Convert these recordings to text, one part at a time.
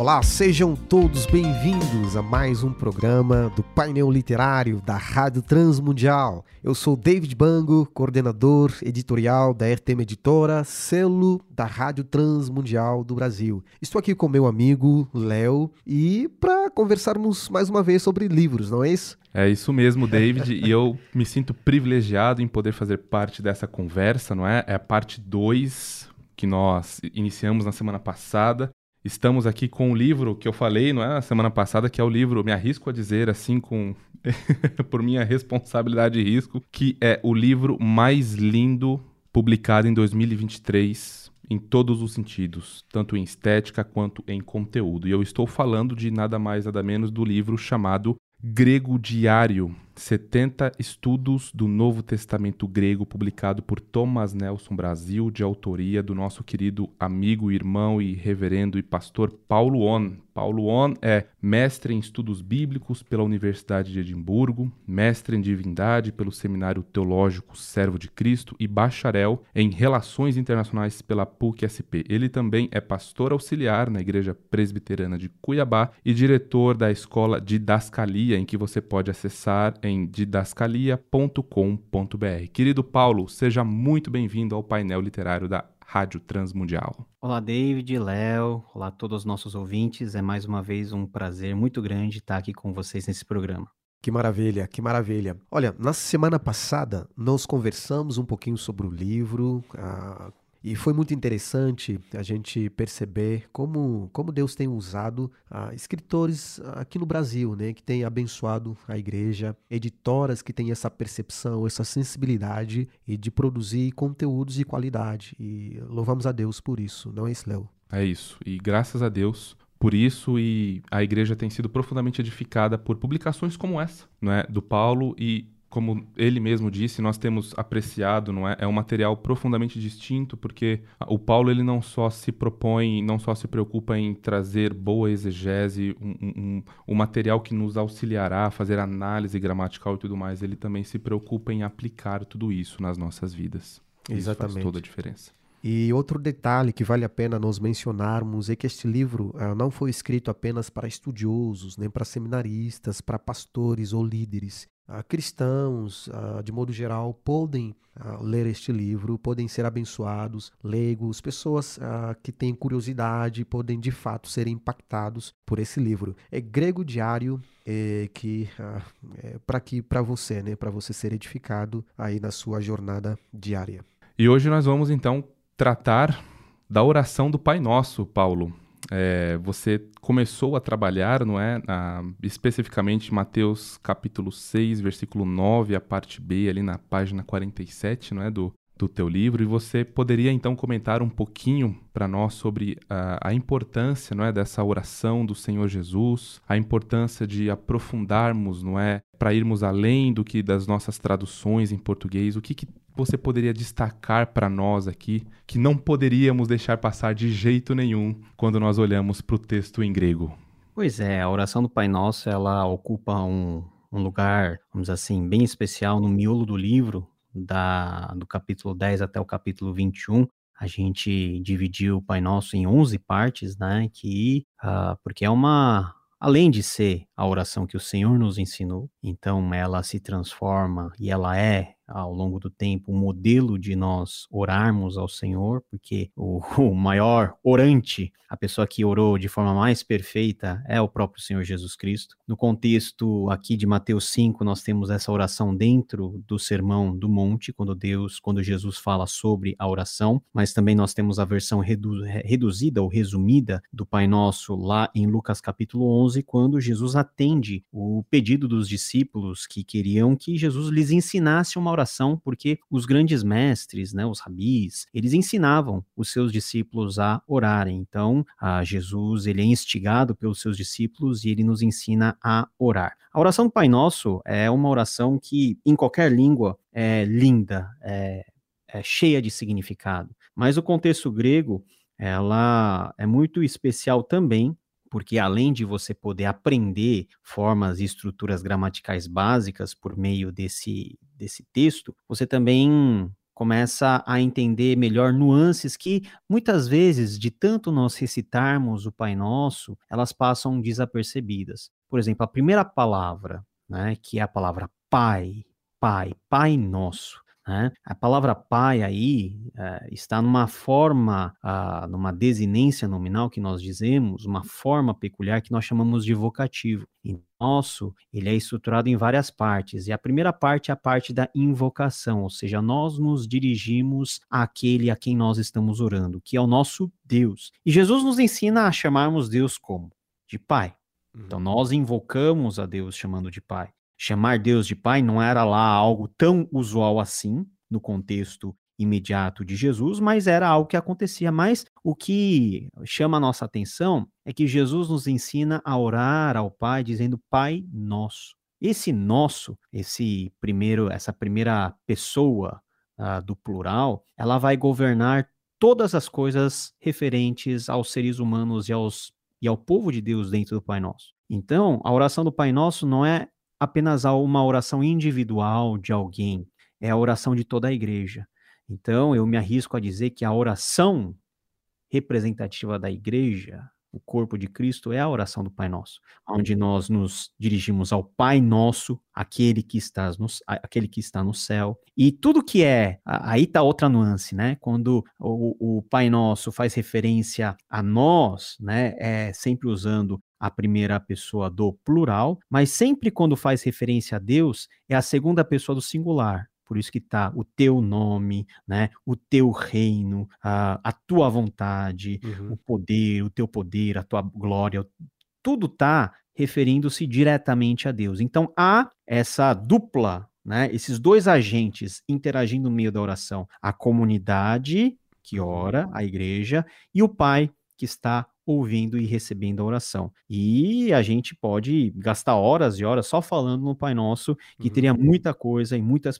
Olá, sejam todos bem-vindos a mais um programa do Painel Literário da Rádio Transmundial. Eu sou David Bango, coordenador editorial da RTM Editora, selo da Rádio Transmundial do Brasil. Estou aqui com meu amigo Léo e para conversarmos mais uma vez sobre livros, não é isso? É isso mesmo, David, e eu me sinto privilegiado em poder fazer parte dessa conversa, não é? É a parte 2 que nós iniciamos na semana passada Estamos aqui com o livro que eu falei, não é, na semana passada, que é o livro, me arrisco a dizer assim, com por minha responsabilidade e risco, que é o livro mais lindo publicado em 2023 em todos os sentidos, tanto em estética quanto em conteúdo. E eu estou falando de nada mais nada menos do livro chamado Grego Diário, 70 estudos do Novo Testamento grego, publicado por Thomas Nelson Brasil, de autoria do nosso querido amigo, irmão e reverendo e pastor Paulo On. Paulo On é mestre em estudos bíblicos pela Universidade de Edimburgo, mestre em divindade pelo Seminário Teológico Servo de Cristo e bacharel em Relações Internacionais pela PUC-SP. Ele também é pastor auxiliar na Igreja Presbiterana de Cuiabá e diretor da Escola Didascalia, em que você pode acessar em didascalia.com.br. Querido Paulo, seja muito bem-vindo ao painel literário da Rádio Transmundial. Olá, David, Léo, olá a todos os nossos ouvintes. É mais uma vez um prazer muito grande estar aqui com vocês nesse programa. Que maravilha, que maravilha. Olha, na semana passada nós conversamos um pouquinho sobre o livro, ah, e foi muito interessante a gente perceber como, como Deus tem usado ah, escritores aqui no Brasil, né, que tem abençoado a igreja, editoras que têm essa percepção, essa sensibilidade e de produzir conteúdos de qualidade. E louvamos a Deus por isso, não é isso, Léo? É isso. E graças a Deus por isso e a igreja tem sido profundamente edificada por publicações como essa, não é, do Paulo e como ele mesmo disse, nós temos apreciado, não é? É um material profundamente distinto, porque o Paulo ele não só se propõe, não só se preocupa em trazer boa exegese, um, um, um material que nos auxiliará a fazer análise gramatical e tudo mais, ele também se preocupa em aplicar tudo isso nas nossas vidas. Exatamente. Isso faz toda a diferença. E outro detalhe que vale a pena nós mencionarmos é que este livro uh, não foi escrito apenas para estudiosos, nem para seminaristas, para pastores ou líderes. Cristãos, de modo geral, podem ler este livro, podem ser abençoados, leigos, pessoas que têm curiosidade, podem de fato ser impactados por esse livro. É grego diário é, que é para que para você, né, para você ser edificado aí na sua jornada diária. E hoje nós vamos então tratar da oração do Pai Nosso, Paulo. É, você começou a trabalhar, não é? Na, especificamente Mateus capítulo 6, versículo 9, a parte B, ali na página 47, não é? Do, do teu livro. E você poderia então comentar um pouquinho para nós sobre a, a, importância, não é? Dessa oração do Senhor Jesus, a importância de aprofundarmos, não é? Para irmos além do que das nossas traduções em português, o que, que você poderia destacar para nós aqui que não poderíamos deixar passar de jeito nenhum quando nós olhamos para o texto em grego? Pois é, a oração do Pai Nosso ela ocupa um, um lugar, vamos dizer assim, bem especial no miolo do livro, da, do capítulo 10 até o capítulo 21. A gente dividiu o Pai Nosso em 11 partes, né? Que, uh, porque é uma, além de ser a oração que o Senhor nos ensinou, então ela se transforma e ela é ao longo do tempo um modelo de nós orarmos ao Senhor, porque o, o, maior orante, a pessoa que orou de forma mais perfeita é o próprio Senhor Jesus Cristo. No contexto aqui de Mateus 5, nós temos essa oração dentro do Sermão do Monte, quando Deus, quando Jesus fala sobre a oração, mas também nós temos a versão redu reduzida ou resumida do Pai Nosso lá em Lucas capítulo 11, quando Jesus atende o pedido dos discípulos que queriam que Jesus lhes ensinasse uma oração porque os grandes mestres, né, os rabis, eles ensinavam os seus discípulos a orarem. Então, a Jesus ele é instigado pelos seus discípulos e ele nos ensina a orar. A oração do Pai Nosso é uma oração que, em qualquer língua, é linda, é, é cheia de significado. Mas o contexto grego ela é muito especial também porque além de você poder aprender formas e estruturas gramaticais básicas por meio desse, desse texto, você também começa a entender melhor nuances que muitas vezes, de tanto nós recitarmos o Pai Nosso, elas passam desapercebidas. Por exemplo, a primeira palavra, né, que é a palavra Pai, Pai, Pai Nosso. Né? A palavra pai aí é, está numa forma, uh, numa desinência nominal que nós dizemos, uma forma peculiar que nós chamamos de vocativo. E nosso, ele é estruturado em várias partes. E a primeira parte é a parte da invocação, ou seja, nós nos dirigimos àquele a quem nós estamos orando, que é o nosso Deus. E Jesus nos ensina a chamarmos Deus como? De Pai. Então uhum. nós invocamos a Deus chamando de Pai chamar Deus de Pai não era lá algo tão usual assim, no contexto imediato de Jesus, mas era algo que acontecia. Mas o que chama a nossa atenção é que Jesus nos ensina a orar ao Pai dizendo Pai nosso. Esse nosso, esse primeiro, essa primeira pessoa uh, do plural, ela vai governar todas as coisas referentes aos seres humanos e, aos, e ao povo de Deus dentro do Pai Nosso. Então, a oração do Pai Nosso não é apenas uma oração individual de alguém, é a oração de toda a igreja. Então, eu me arrisco a dizer que a oração representativa da igreja, o corpo de Cristo, é a oração do Pai Nosso, onde nós nos dirigimos ao Pai Nosso, aquele que está no, aquele que está no céu. E tudo que é, aí está outra nuance, né? Quando o, o Pai Nosso faz referência a nós, né? É sempre usando a primeira pessoa do plural, mas sempre quando faz referência a Deus, é a segunda pessoa do singular. Por isso que está o teu nome, né? O teu reino, a, a tua vontade, uhum. o poder, o teu poder, a tua glória, tudo está referindo-se diretamente a Deus. Então há essa dupla, né? Esses dois agentes interagindo no meio da oração: a comunidade que uhum. ora, a igreja, e o Pai que está ouvindo e recebendo a oração. E a gente pode gastar horas e horas só falando no Pai Nosso, que uhum. teria muita coisa e muitas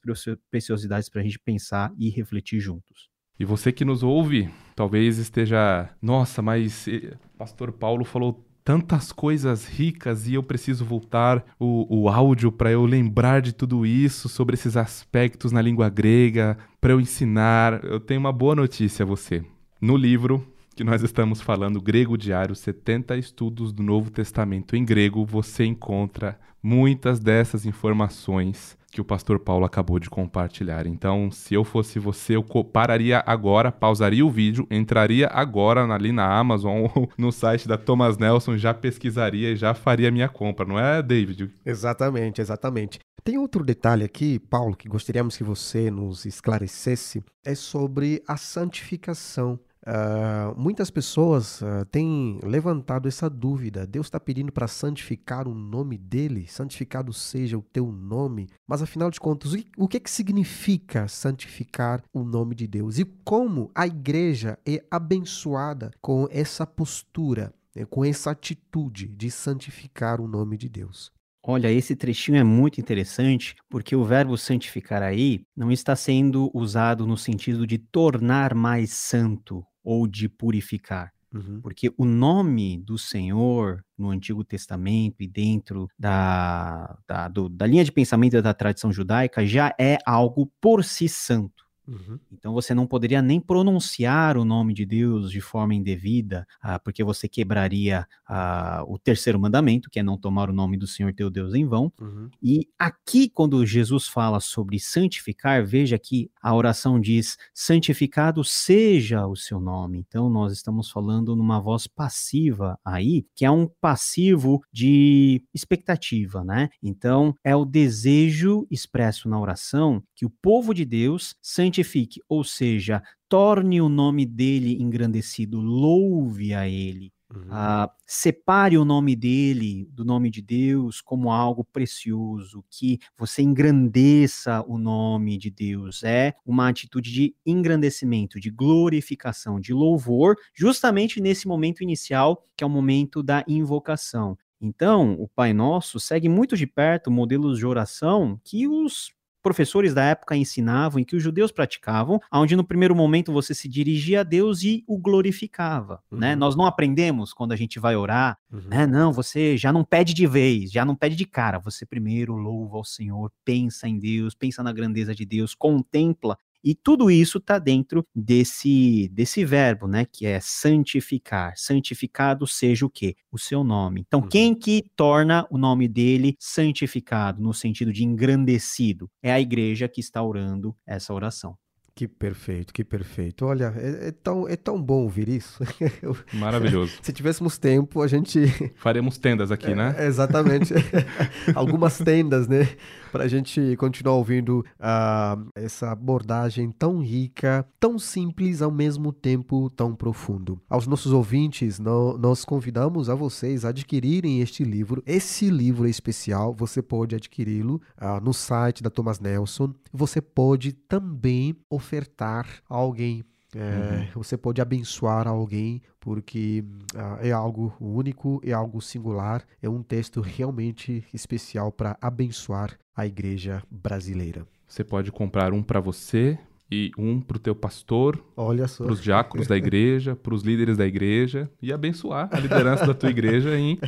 preciosidades para a gente pensar e refletir juntos. E você que nos ouve, talvez esteja, nossa, mas eh, Pastor Paulo falou tantas coisas ricas e eu preciso voltar o, o áudio para eu lembrar de tudo isso, sobre esses aspectos na língua grega, para eu ensinar. Eu tenho uma boa notícia a você. No livro que nós estamos falando, Grego Diário, 70 estudos do Novo Testamento em grego, você encontra muitas dessas informações que o pastor Paulo acabou de compartilhar. Então, se eu fosse você, eu pararia agora, pausaria o vídeo, entraria agora ali na Amazon ou no site da Thomas Nelson, já pesquisaria e já faria minha compra, não é, David? Exatamente, exatamente. Tem outro detalhe aqui, Paulo, que gostaríamos que você nos esclarecesse, é sobre a santificação. Uh, muitas pessoas uh, têm levantado essa dúvida. Deus está pedindo para santificar o nome dele, santificado seja o teu nome. Mas afinal de contas, o que, que significa santificar o nome de Deus? E como a igreja é abençoada com essa postura, né, com essa atitude de santificar o nome de Deus? Olha, esse trechinho é muito interessante porque o verbo santificar aí não está sendo usado no sentido de tornar mais santo ou de purificar. Uhum. Porque o nome do Senhor no Antigo Testamento e dentro da, da, do, da linha de pensamento da tradição judaica já é algo por si santo. Uhum. Então você não poderia nem pronunciar o nome de Deus de forma indevida, ah, porque você quebraria ah, o terceiro mandamento, que é não tomar o nome do Senhor teu Deus em vão. Uhum. E aqui, quando Jesus fala sobre santificar, veja que a oração diz: santificado seja o seu nome. Então nós estamos falando numa voz passiva aí, que é um passivo de expectativa, né? Então é o desejo expresso na oração que o povo de Deus santifique santifique, ou seja, torne o nome dele engrandecido, louve a ele. Uhum. Uh, separe o nome dele do nome de Deus como algo precioso, que você engrandeça o nome de Deus. É uma atitude de engrandecimento, de glorificação, de louvor, justamente nesse momento inicial, que é o momento da invocação. Então, o Pai Nosso segue muito de perto modelos de oração que os professores da época ensinavam e que os judeus praticavam, onde no primeiro momento você se dirigia a Deus e o glorificava, né? uhum. né? Nós não aprendemos quando a gente vai orar, uhum. né? Não, você já não pede de vez, já não pede de cara, você primeiro louva ao Senhor, pensa em Deus, pensa na grandeza de Deus, contempla e tudo isso está dentro desse, desse verbo, né? Que é santificar. Santificado seja o quê? O seu nome. Então, uhum. quem que torna o nome dele santificado, no sentido de engrandecido? É a igreja que está orando essa oração. Que perfeito, que perfeito. Olha, é, é, tão, é tão bom ouvir isso. Maravilhoso. Se tivéssemos tempo, a gente. Faremos tendas aqui, né? É, exatamente. Algumas tendas, né? Para a gente continuar ouvindo uh, essa abordagem tão rica, tão simples, ao mesmo tempo tão profundo. Aos nossos ouvintes, no, nós convidamos a vocês a adquirirem este livro. Esse livro é especial, você pode adquiri-lo uh, no site da Thomas Nelson. Você pode também ofertar a alguém é, uhum. Você pode abençoar alguém porque uh, é algo único, é algo singular, é um texto realmente especial para abençoar a igreja brasileira. Você pode comprar um para você, e um para o teu pastor, para os diáconos da igreja, para os líderes da igreja e abençoar a liderança da tua igreja em,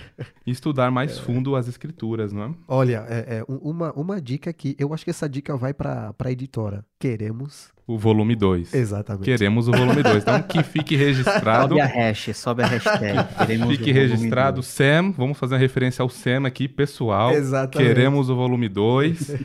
em estudar mais fundo as escrituras, não é? Olha, é, é, uma, uma dica aqui, eu acho que essa dica vai para a editora. Queremos o volume 2. Exatamente. Queremos o volume 2. Então que fique registrado. Sobe a hash, sobe a hashtag. Queremos fique registrado. Sam, vamos fazer uma referência ao Sam aqui, pessoal. Exatamente. Queremos o volume 2.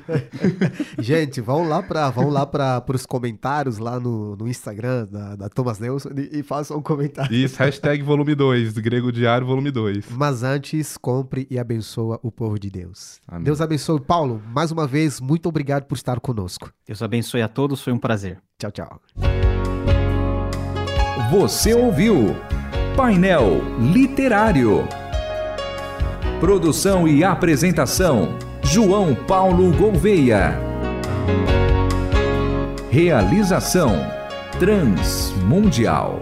Gente, vão lá para vão lá para os comentários lá no, no Instagram da, da Thomas Nelson e, e façam um comentário. Isso, hashtag volume 2, grego diário volume 2. Mas antes, compre e abençoa o povo de Deus. Amém. Deus abençoe. Paulo, mais uma vez, muito obrigado por estar conosco. Deus abençoe a todos, foi um prazer. Tchau, tchau. Você ouviu Painel Literário. Produção e apresentação: João Paulo Gouveia. Realização: Transmundial.